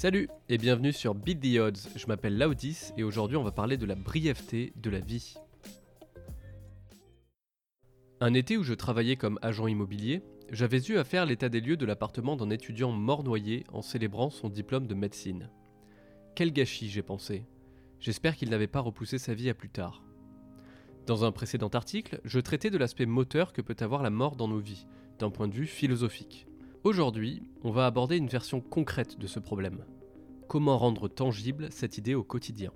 Salut et bienvenue sur Beat the Odds. Je m'appelle Laudis et aujourd'hui on va parler de la brièveté de la vie. Un été où je travaillais comme agent immobilier, j'avais eu à faire l'état des lieux de l'appartement d'un étudiant mort noyé en célébrant son diplôme de médecine. Quel gâchis, j'ai pensé. J'espère qu'il n'avait pas repoussé sa vie à plus tard. Dans un précédent article, je traitais de l'aspect moteur que peut avoir la mort dans nos vies, d'un point de vue philosophique. Aujourd'hui, on va aborder une version concrète de ce problème. Comment rendre tangible cette idée au quotidien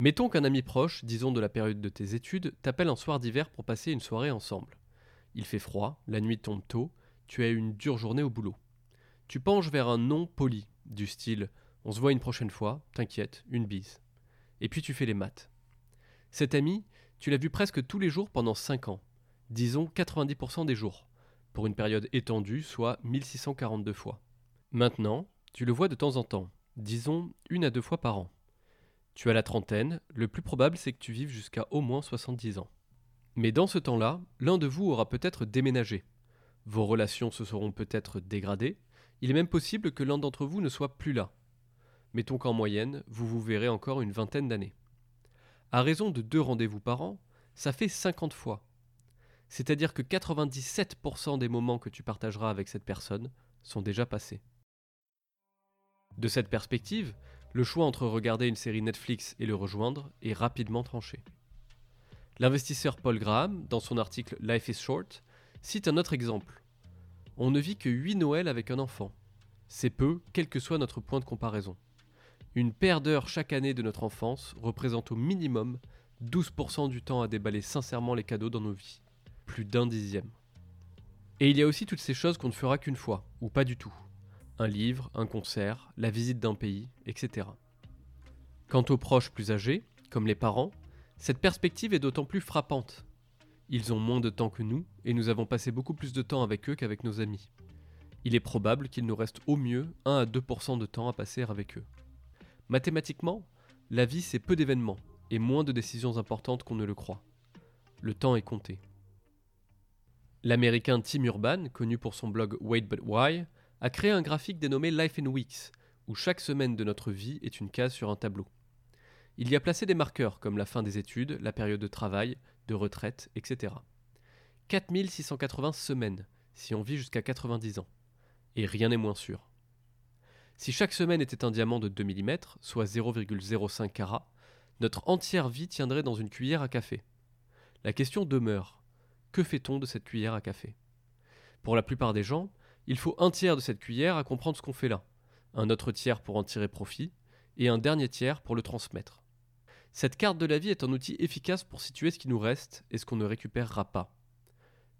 Mettons qu'un ami proche, disons de la période de tes études, t'appelle un soir d'hiver pour passer une soirée ensemble. Il fait froid, la nuit tombe tôt, tu as eu une dure journée au boulot. Tu penches vers un non poli, du style on se voit une prochaine fois, t'inquiète, une bise. Et puis tu fais les maths. Cet ami, tu l'as vu presque tous les jours pendant 5 ans, disons 90% des jours pour une période étendue, soit 1642 fois. Maintenant, tu le vois de temps en temps, disons une à deux fois par an. Tu as la trentaine, le plus probable c'est que tu vives jusqu'à au moins 70 ans. Mais dans ce temps-là, l'un de vous aura peut-être déménagé. Vos relations se seront peut-être dégradées, il est même possible que l'un d'entre vous ne soit plus là. Mettons qu'en moyenne, vous vous verrez encore une vingtaine d'années. À raison de deux rendez-vous par an, ça fait 50 fois. C'est-à-dire que 97% des moments que tu partageras avec cette personne sont déjà passés. De cette perspective, le choix entre regarder une série Netflix et le rejoindre est rapidement tranché. L'investisseur Paul Graham, dans son article Life is Short, cite un autre exemple. On ne vit que 8 Noëls avec un enfant. C'est peu, quel que soit notre point de comparaison. Une paire d'heures chaque année de notre enfance représente au minimum 12% du temps à déballer sincèrement les cadeaux dans nos vies d'un dixième. Et il y a aussi toutes ces choses qu'on ne fera qu'une fois, ou pas du tout. Un livre, un concert, la visite d'un pays, etc. Quant aux proches plus âgés, comme les parents, cette perspective est d'autant plus frappante. Ils ont moins de temps que nous, et nous avons passé beaucoup plus de temps avec eux qu'avec nos amis. Il est probable qu'il nous reste au mieux 1 à 2% de temps à passer avec eux. Mathématiquement, la vie c'est peu d'événements, et moins de décisions importantes qu'on ne le croit. Le temps est compté. L'américain Tim Urban, connu pour son blog Wait But Why, a créé un graphique dénommé Life in Weeks, où chaque semaine de notre vie est une case sur un tableau. Il y a placé des marqueurs comme la fin des études, la période de travail, de retraite, etc. 4680 semaines, si on vit jusqu'à 90 ans. Et rien n'est moins sûr. Si chaque semaine était un diamant de 2 mm, soit 0,05 carats, notre entière vie tiendrait dans une cuillère à café. La question demeure que fait-on de cette cuillère à café? Pour la plupart des gens, il faut un tiers de cette cuillère à comprendre ce qu'on fait là, un autre tiers pour en tirer profit, et un dernier tiers pour le transmettre. Cette carte de la vie est un outil efficace pour situer ce qui nous reste et ce qu'on ne récupérera pas.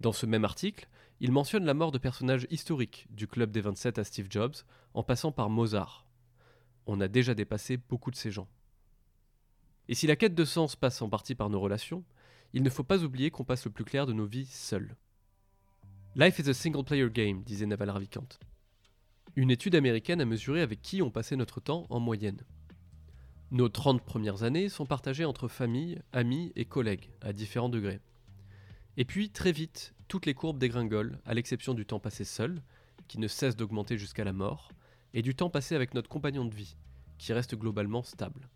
Dans ce même article, il mentionne la mort de personnages historiques, du Club des 27 à Steve Jobs, en passant par Mozart. On a déjà dépassé beaucoup de ces gens. Et si la quête de sens passe en partie par nos relations, il ne faut pas oublier qu'on passe le plus clair de nos vies seuls. Life is a single player game, disait Naval Ravikant. Une étude américaine a mesuré avec qui on passait notre temps en moyenne. Nos 30 premières années sont partagées entre famille, amis et collègues, à différents degrés. Et puis, très vite, toutes les courbes dégringolent, à l'exception du temps passé seul, qui ne cesse d'augmenter jusqu'à la mort, et du temps passé avec notre compagnon de vie, qui reste globalement stable.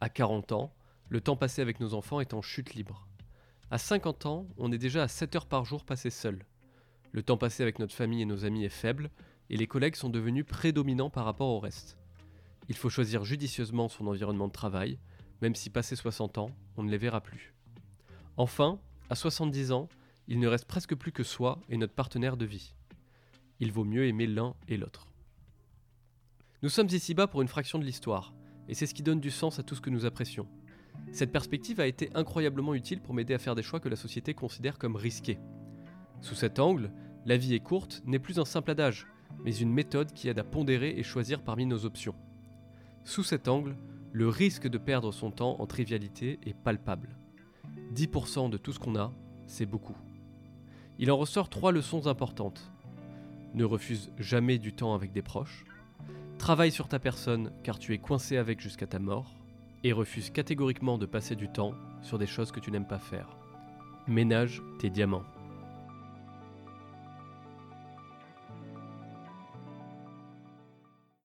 À 40 ans, le temps passé avec nos enfants est en chute libre. À 50 ans, on est déjà à 7 heures par jour passées seuls. Le temps passé avec notre famille et nos amis est faible, et les collègues sont devenus prédominants par rapport au reste. Il faut choisir judicieusement son environnement de travail, même si passé 60 ans, on ne les verra plus. Enfin, à 70 ans, il ne reste presque plus que soi et notre partenaire de vie. Il vaut mieux aimer l'un et l'autre. Nous sommes ici-bas pour une fraction de l'histoire, et c'est ce qui donne du sens à tout ce que nous apprécions. Cette perspective a été incroyablement utile pour m'aider à faire des choix que la société considère comme risqués. Sous cet angle, la vie est courte n'est plus un simple adage, mais une méthode qui aide à pondérer et choisir parmi nos options. Sous cet angle, le risque de perdre son temps en trivialité est palpable. 10% de tout ce qu'on a, c'est beaucoup. Il en ressort trois leçons importantes. Ne refuse jamais du temps avec des proches. Travaille sur ta personne car tu es coincé avec jusqu'à ta mort et refuse catégoriquement de passer du temps sur des choses que tu n'aimes pas faire. Ménage tes diamants.